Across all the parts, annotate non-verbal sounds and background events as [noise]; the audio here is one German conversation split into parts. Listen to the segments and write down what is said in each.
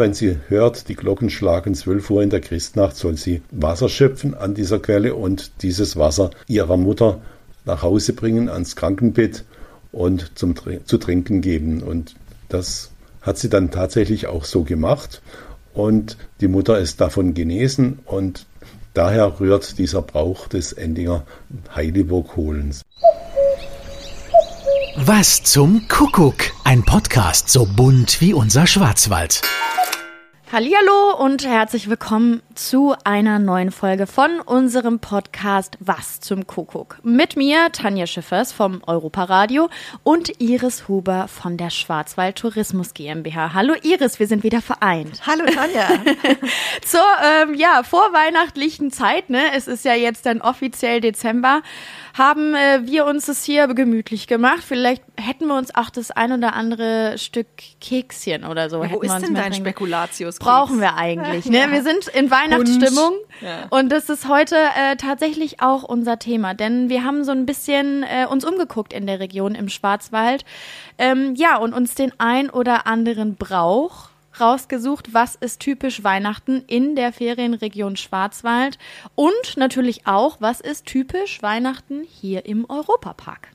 Wenn sie hört, die Glocken schlagen 12 Uhr in der Christnacht, soll sie Wasser schöpfen an dieser Quelle und dieses Wasser ihrer Mutter nach Hause bringen, ans Krankenbett und zum, zu trinken geben. Und das hat sie dann tatsächlich auch so gemacht. Und die Mutter ist davon genesen und daher rührt dieser Brauch des Endinger Heidelburg-Holens. Was zum Kuckuck? Ein Podcast so bunt wie unser Schwarzwald. Hallo und herzlich willkommen zu einer neuen Folge von unserem Podcast Was zum Kuckuck. Mit mir Tanja Schiffers vom Europaradio und Iris Huber von der Schwarzwald Tourismus GmbH. Hallo Iris, wir sind wieder vereint. Hallo Tanja. [laughs] Zur ähm, ja, vorweihnachtlichen Zeit, ne? Es ist ja jetzt dann offiziell Dezember haben äh, wir uns das hier gemütlich gemacht. Vielleicht hätten wir uns auch das ein oder andere Stück Kekschen oder so. Wo ist denn dein Spekulatius? Brauchen wir eigentlich. Ne? [laughs] Ja. Wir sind in Weihnachtsstimmung ja. und das ist heute äh, tatsächlich auch unser Thema, denn wir haben so ein bisschen äh, uns umgeguckt in der Region im Schwarzwald. Ähm, ja, und uns den ein oder anderen Brauch rausgesucht, was ist typisch Weihnachten in der Ferienregion Schwarzwald und natürlich auch, was ist typisch Weihnachten hier im Europapark.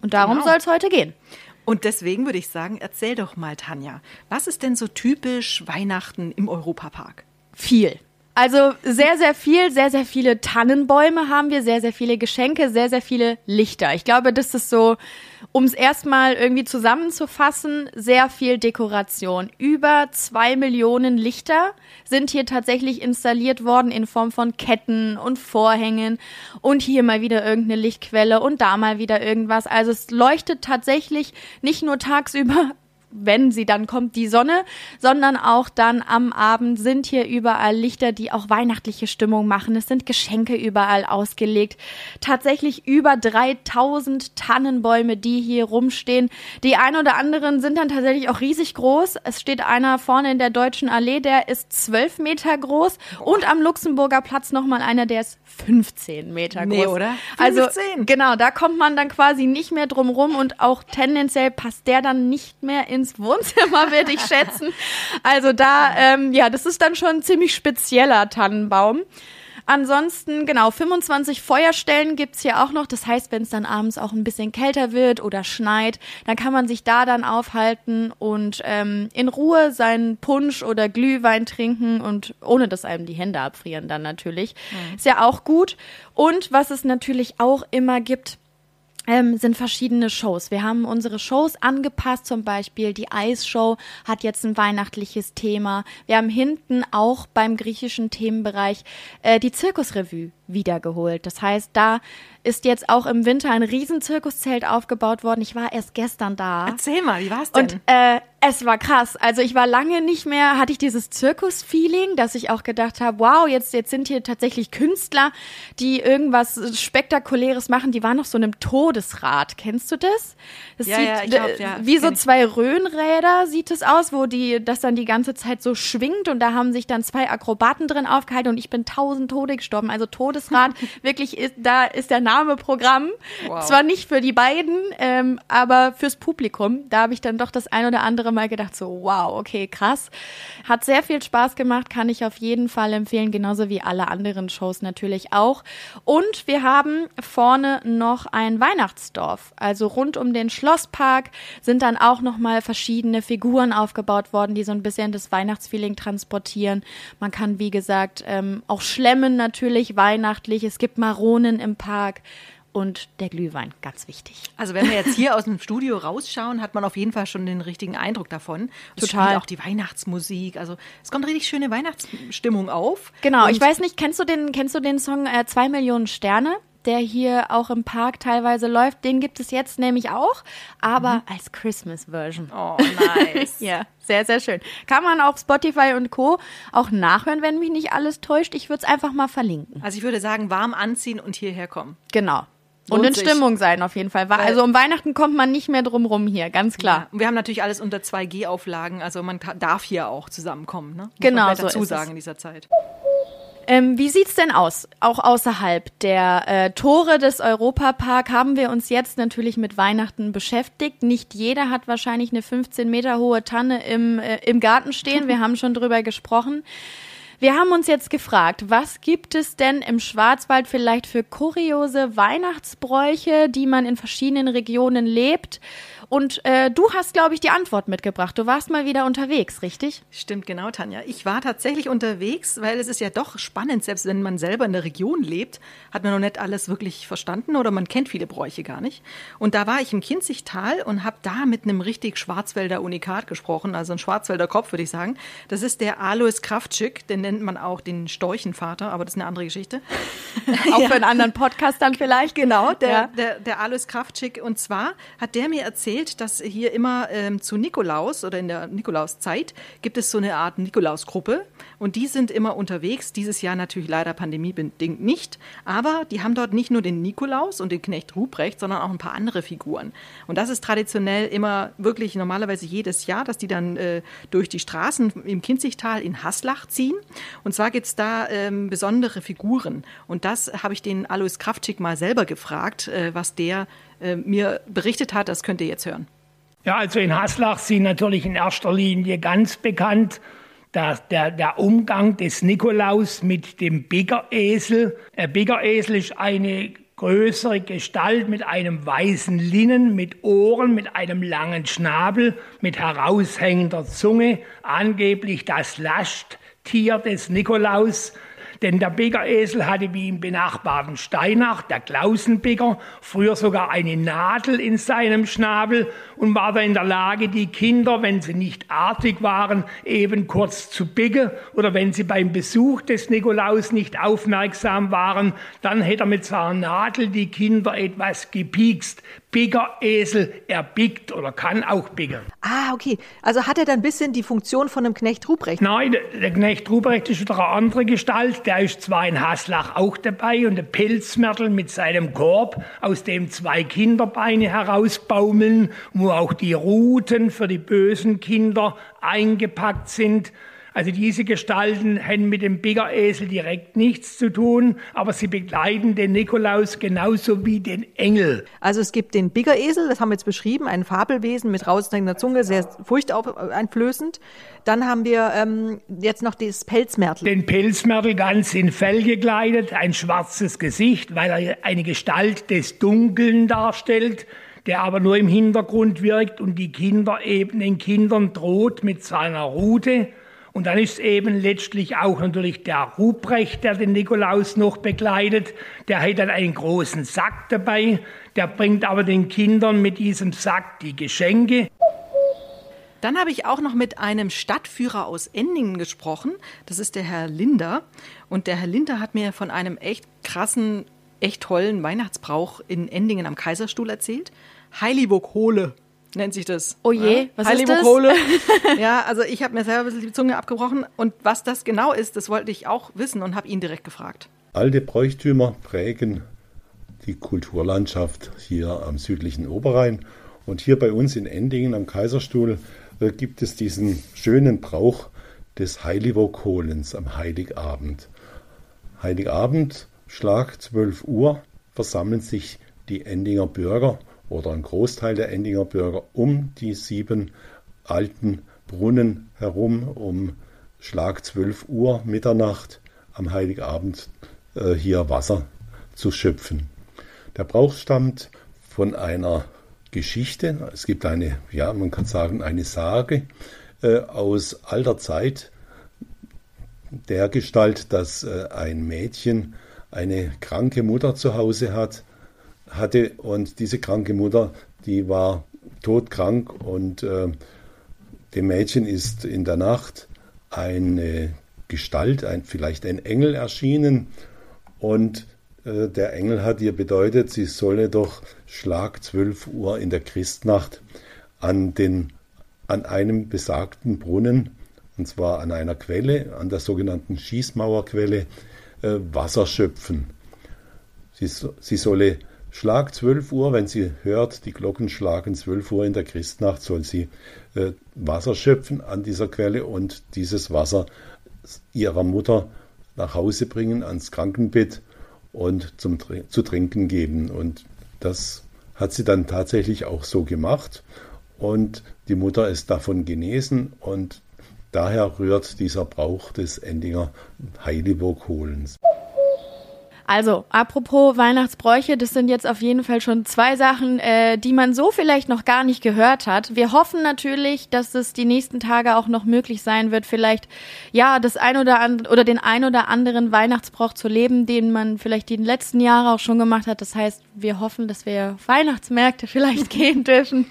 Und darum genau. soll es heute gehen. Und deswegen würde ich sagen, erzähl doch mal, Tanja, was ist denn so typisch Weihnachten im Europapark? Viel. Also sehr, sehr viel, sehr, sehr viele Tannenbäume haben wir, sehr, sehr viele Geschenke, sehr, sehr viele Lichter. Ich glaube, das ist so, um es erstmal irgendwie zusammenzufassen, sehr viel Dekoration. Über zwei Millionen Lichter sind hier tatsächlich installiert worden in Form von Ketten und Vorhängen und hier mal wieder irgendeine Lichtquelle und da mal wieder irgendwas. Also es leuchtet tatsächlich nicht nur tagsüber wenn sie dann kommt, die Sonne, sondern auch dann am Abend sind hier überall Lichter, die auch weihnachtliche Stimmung machen. Es sind Geschenke überall ausgelegt. Tatsächlich über 3000 Tannenbäume, die hier rumstehen. Die ein oder anderen sind dann tatsächlich auch riesig groß. Es steht einer vorne in der Deutschen Allee, der ist 12 Meter groß und am Luxemburger Platz nochmal einer, der ist 15 Meter groß. Nee, oder? 15. Also genau, da kommt man dann quasi nicht mehr drum rum und auch tendenziell passt der dann nicht mehr ins Wohnzimmer, [laughs] würde ich schätzen. Also da, ähm, ja, das ist dann schon ein ziemlich spezieller Tannenbaum. Ansonsten, genau, 25 Feuerstellen gibt's hier auch noch. Das heißt, wenn es dann abends auch ein bisschen kälter wird oder schneit, dann kann man sich da dann aufhalten und ähm, in Ruhe seinen Punsch oder Glühwein trinken und ohne dass einem die Hände abfrieren dann natürlich. Mhm. Ist ja auch gut. Und was es natürlich auch immer gibt, ähm, sind verschiedene Shows. Wir haben unsere Shows angepasst, zum Beispiel die Eisshow hat jetzt ein weihnachtliches Thema. Wir haben hinten auch beim griechischen Themenbereich äh, die Zirkusrevue wiedergeholt. Das heißt, da ist jetzt auch im Winter ein Riesenzirkuszelt aufgebaut worden. Ich war erst gestern da. Erzähl mal, wie war's denn? Und äh, es war krass. Also ich war lange nicht mehr, hatte ich dieses Zirkus-Feeling, dass ich auch gedacht habe, wow, jetzt, jetzt sind hier tatsächlich Künstler, die irgendwas Spektakuläres machen. Die waren auf so einem Todesrad. Kennst du das? Das ja, sieht ja, ich glaub, ja, wie so zwei Röhnräder sieht es aus, wo die das dann die ganze Zeit so schwingt und da haben sich dann zwei Akrobaten drin aufgehalten und ich bin tausend Tode gestorben. Also Todesrad, [laughs] wirklich ist, da ist der Name Programm. Wow. Zwar nicht für die beiden, ähm, aber fürs Publikum. Da habe ich dann doch das ein oder andere Mal gedacht, so wow, okay, krass. Hat sehr viel Spaß gemacht, kann ich auf jeden Fall empfehlen, genauso wie alle anderen Shows natürlich auch. Und wir haben vorne noch ein Weihnachtsdorf, also rund um den Schlosspark sind dann auch noch mal verschiedene Figuren aufgebaut worden, die so ein bisschen das Weihnachtsfeeling transportieren. Man kann, wie gesagt, ähm, auch schlemmen natürlich weihnachtlich. Es gibt Maronen im Park und der Glühwein, ganz wichtig. Also wenn wir jetzt hier aus dem Studio rausschauen, hat man auf jeden Fall schon den richtigen Eindruck davon. Es Total. auch die Weihnachtsmusik, also es kommt richtig schöne Weihnachtsstimmung auf. Genau, und ich weiß nicht, kennst du den, kennst du den Song äh, Zwei Millionen Sterne? der hier auch im Park teilweise läuft. Den gibt es jetzt nämlich auch, aber mhm. als Christmas-Version. Oh, nice. [laughs] ja, sehr, sehr schön. Kann man auf Spotify und Co. auch nachhören, wenn mich nicht alles täuscht. Ich würde es einfach mal verlinken. Also ich würde sagen, warm anziehen und hierher kommen. Genau. Und in Stimmung sein auf jeden Fall. Also um Weihnachten kommt man nicht mehr drum rum hier, ganz klar. Ja, wir haben natürlich alles unter 2G-Auflagen, also man darf hier auch zusammenkommen. Ne? Muss genau, so dazu sagen in dieser Zeit. Ähm, wie sieht's denn aus? Auch außerhalb der äh, Tore des Europapark haben wir uns jetzt natürlich mit Weihnachten beschäftigt. Nicht jeder hat wahrscheinlich eine 15 Meter hohe Tanne im, äh, im Garten stehen. Wir [laughs] haben schon drüber gesprochen. Wir haben uns jetzt gefragt, was gibt es denn im Schwarzwald vielleicht für kuriose Weihnachtsbräuche, die man in verschiedenen Regionen lebt? Und äh, du hast, glaube ich, die Antwort mitgebracht. Du warst mal wieder unterwegs, richtig? Stimmt, genau, Tanja. Ich war tatsächlich unterwegs, weil es ist ja doch spannend, selbst wenn man selber in der Region lebt, hat man noch nicht alles wirklich verstanden oder man kennt viele Bräuche gar nicht. Und da war ich im Kinzigtal und habe da mit einem richtig Schwarzwälder Unikat gesprochen, also ein Schwarzwälder Kopf, würde ich sagen. Das ist der Alois Kraftschick, den nennt man auch den Storchenvater, aber das ist eine andere Geschichte. [laughs] auch für einen anderen Podcast dann vielleicht. Genau, der, ja. der, der Alois Kraftschick. Und zwar hat der mir erzählt, erzählt, dass hier immer ähm, zu Nikolaus oder in der Nikolauszeit gibt es so eine Art Nikolausgruppe und die sind immer unterwegs. Dieses Jahr natürlich leider pandemiebedingt nicht, aber die haben dort nicht nur den Nikolaus und den Knecht Ruprecht, sondern auch ein paar andere Figuren. Und das ist traditionell immer wirklich normalerweise jedes Jahr, dass die dann äh, durch die Straßen im Kinzigtal in Haslach ziehen. Und zwar gibt es da ähm, besondere Figuren. Und das habe ich den Alois Kraftschick mal selber gefragt, äh, was der äh, mir berichtet hat. Das könnt ihr jetzt hören. Ja, also in Haslach sind natürlich in erster Linie ganz bekannt der, der, der Umgang des Nikolaus mit dem Biggeresel. Der Biggeresel ist eine größere Gestalt mit einem weißen Linnen, mit Ohren, mit einem langen Schnabel, mit heraushängender Zunge, angeblich das Lasttier des Nikolaus. Denn der Bäckeresel hatte wie im benachbarten Steinach, der Klausenbäcker, früher sogar eine Nadel in seinem Schnabel und war da in der Lage, die Kinder, wenn sie nicht artig waren, eben kurz zu bicken oder wenn sie beim Besuch des Nikolaus nicht aufmerksam waren, dann hätte er mit seiner Nadel die Kinder etwas gepiekst. Bigger-Esel, er biegt oder kann auch biegen. Ah, okay. Also hat er dann ein bisschen die Funktion von einem Knecht Ruprecht? Nein, der, Knecht Ruprecht ist wieder eine andere Gestalt. Der ist zwar in Haslach auch dabei und der Pelzmörtel mit seinem Korb, aus dem zwei Kinderbeine herausbaumeln, wo auch die Ruten für die bösen Kinder eingepackt sind. Also diese Gestalten haben mit dem Biggeresel direkt nichts zu tun, aber sie begleiten den Nikolaus genauso wie den Engel. Also es gibt den Biggeresel, das haben wir jetzt beschrieben, ein Fabelwesen mit raushängender Zunge, sehr furchteinflößend. Dann haben wir ähm, jetzt noch das Pelzmärtel. Den Pelzmärtel ganz in Fell gekleidet, ein schwarzes Gesicht, weil er eine Gestalt des Dunkeln darstellt der aber nur im Hintergrund wirkt und die Kinder eben den Kindern droht mit seiner Rute. Und dann ist eben letztlich auch natürlich der Ruprecht, der den Nikolaus noch begleitet. Der hat dann einen großen Sack dabei. Der bringt aber den Kindern mit diesem Sack die Geschenke. Dann habe ich auch noch mit einem Stadtführer aus Endingen gesprochen. Das ist der Herr Linder. Und der Herr Linder hat mir von einem echt krassen, echt tollen Weihnachtsbrauch in Endingen am Kaiserstuhl erzählt. Heiliburg Hohle nennt sich das. Oh je, ja? was ist das? [laughs] ja, also ich habe mir selber ein bisschen die Zunge abgebrochen und was das genau ist, das wollte ich auch wissen und habe ihn direkt gefragt. Alte Bräuchtümer prägen die Kulturlandschaft hier am südlichen Oberrhein und hier bei uns in Endingen am Kaiserstuhl äh, gibt es diesen schönen Brauch des Heiligwokholens am Heiligabend. Heiligabend, Schlag 12 Uhr, versammeln sich die Endinger Bürger oder ein Großteil der Endinger Bürger um die sieben alten Brunnen herum um Schlag 12 Uhr Mitternacht am Heiligabend äh, hier Wasser zu schöpfen. Der Brauch stammt von einer Geschichte. Es gibt eine, ja, man kann sagen, eine Sage äh, aus alter Zeit der Gestalt, dass äh, ein Mädchen eine kranke Mutter zu Hause hat hatte. Und diese kranke Mutter, die war todkrank. Und äh, dem Mädchen ist in der Nacht eine Gestalt, ein, vielleicht ein Engel erschienen. Und äh, der Engel hat ihr bedeutet, sie solle doch Schlag 12 Uhr in der Christnacht an, den, an einem besagten Brunnen, und zwar an einer Quelle, an der sogenannten Schießmauerquelle, äh, Wasser schöpfen. Sie, sie solle Schlag 12 Uhr, wenn sie hört, die Glocken schlagen 12 Uhr in der Christnacht, soll sie äh, Wasser schöpfen an dieser Quelle und dieses Wasser ihrer Mutter nach Hause bringen ans Krankenbett und zum, zu trinken geben. Und das hat sie dann tatsächlich auch so gemacht. Und die Mutter ist davon genesen und daher rührt dieser Brauch des Endinger Heiligburg-Holens. Also, apropos Weihnachtsbräuche, das sind jetzt auf jeden Fall schon zwei Sachen, äh, die man so vielleicht noch gar nicht gehört hat. Wir hoffen natürlich, dass es die nächsten Tage auch noch möglich sein wird, vielleicht ja das ein oder andere oder den ein oder anderen Weihnachtsbrauch zu leben, den man vielleicht die letzten Jahre auch schon gemacht hat. Das heißt, wir hoffen, dass wir Weihnachtsmärkte [laughs] vielleicht gehen dürfen.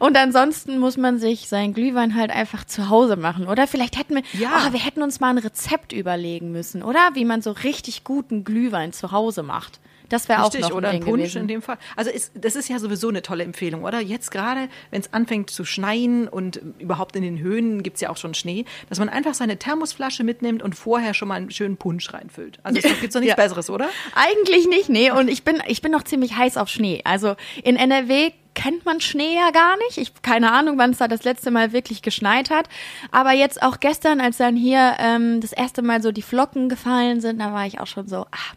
Und ansonsten muss man sich sein Glühwein halt einfach zu Hause machen, oder? Vielleicht hätten wir, ja, oh, wir hätten uns mal ein Rezept überlegen müssen, oder? Wie man so richtig guten Glühwein zu Hause macht. Das wäre auch noch ein oder ein Punsch gewesen. in dem Fall. Also ist, das ist ja sowieso eine tolle Empfehlung, oder? Jetzt gerade, wenn es anfängt zu schneien und überhaupt in den Höhen gibt es ja auch schon Schnee, dass man einfach seine Thermosflasche mitnimmt und vorher schon mal einen schönen Punsch reinfüllt. Also es [laughs] gibt doch nichts Ja. Besseres, oder? Eigentlich nicht, nee. Und ich bin, ich bin noch ziemlich heiß auf Schnee. Also in NRW kennt man Schnee ja gar nicht. Ich keine Ahnung, wann es da das letzte Mal wirklich geschneit hat. Aber jetzt auch gestern, als dann hier ähm, das erste Mal so die Flocken gefallen sind, da war ich auch schon so, ah,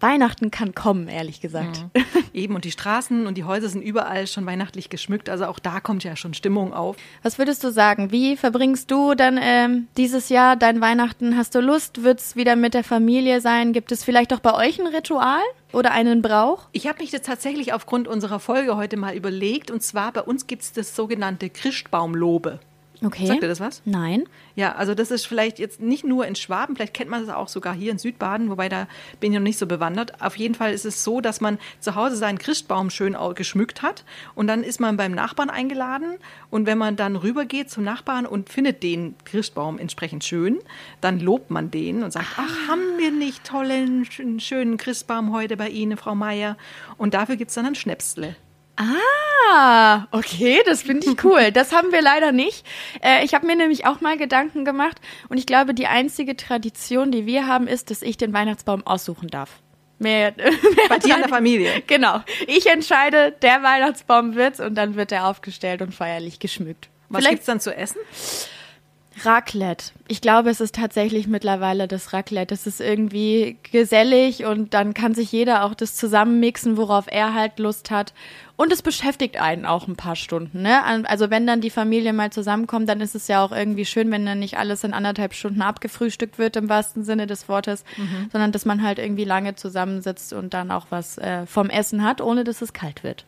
Weihnachten kann kommen, ehrlich gesagt. Eben, und die Straßen und die Häuser sind überall schon weihnachtlich geschmückt. Also auch da kommt ja schon Stimmung auf. Was würdest du sagen? Wie verbringst du dann ähm, dieses Jahr dein Weihnachten? Hast du Lust? Wird's wieder mit der Familie sein? Gibt es vielleicht auch bei euch ein Ritual oder einen Brauch? Ich habe mich das tatsächlich aufgrund unserer Folge heute mal überlegt. Und zwar bei uns gibt es das sogenannte Christbaumlobe. Okay. Sagt dir das was? Nein. Ja, also das ist vielleicht jetzt nicht nur in Schwaben, vielleicht kennt man das auch sogar hier in Südbaden, wobei da bin ich noch nicht so bewandert. Auf jeden Fall ist es so, dass man zu Hause seinen Christbaum schön geschmückt hat und dann ist man beim Nachbarn eingeladen und wenn man dann rübergeht zum Nachbarn und findet den Christbaum entsprechend schön, dann lobt man den und sagt, ach, haben wir nicht tollen, schönen- schönen Christbaum heute bei Ihnen, Frau Meier? Und dafür gibt es dann ein Schnäpsle. Ah, okay, das finde ich cool. [laughs] Das haben wir leider nicht. Äh, ich habe mir nämlich auch mal Gedanken gemacht und ich glaube, die einzige Tradition, die wir haben, ist, dass ich den Weihnachtsbaum aussuchen darf. Mehr, [laughs] mehr Bei dir in der Familie. Genau. Ich entscheide, der Weihnachtsbaum wird's und dann wird er aufgestellt und feierlich geschmückt. Was Vielleicht gibt's dann zu essen? Raclette. Ich glaube, es ist tatsächlich mittlerweile das Raclette. Es ist irgendwie gesellig und dann kann sich jeder auch das zusammenmixen, worauf er halt Lust hat. Und es beschäftigt einen auch ein paar Stunden. Ne? Also wenn dann die Familie mal zusammenkommt, dann ist es ja auch irgendwie schön, wenn dann nicht alles in anderthalb Stunden abgefrühstückt wird im wahrsten Sinne des Wortes, sondern dass man halt irgendwie lange zusammensitzt und dann auch was äh, vom Essen hat, ohne dass es kalt wird.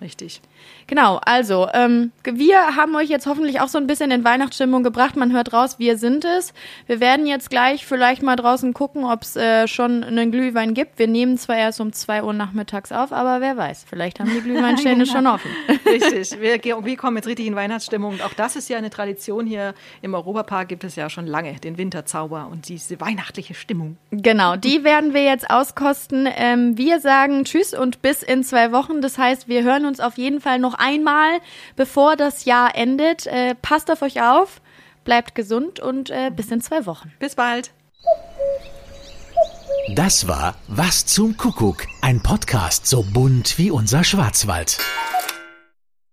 Richtig. Genau, also ähm, wir haben euch jetzt hoffentlich auch so ein bisschen in Weihnachtsstimmung gebracht. Man hört raus, wir sind es. Wir werden jetzt gleich vielleicht mal draußen gucken, ob es äh, schon einen Glühwein gibt. Wir nehmen zwar erst um 2 Uhr nachmittags auf, aber wer weiß, vielleicht haben die Glühweinstände [laughs] schon offen. [laughs] Richtig. Wir, wir kommen jetzt richtig in Weihnachtsstimmung. Und auch das ist ja eine Tradition hier im Europapark, gibt es ja schon lange, den Winterzauber und diese weihnachtliche Stimmung. Genau, die werden wir jetzt auskosten. Ähm, wir sagen Tschüss und bis in zwei Wochen. Das heißt, wir hören uns auf jeden Fall noch einmal, bevor das Jahr endet. Äh, passt auf euch auf, bleibt gesund und äh, bis in zwei Wochen. Bis bald. Das war Was zum Kuckuck, ein Podcast so bunt wie unser Schwarzwald.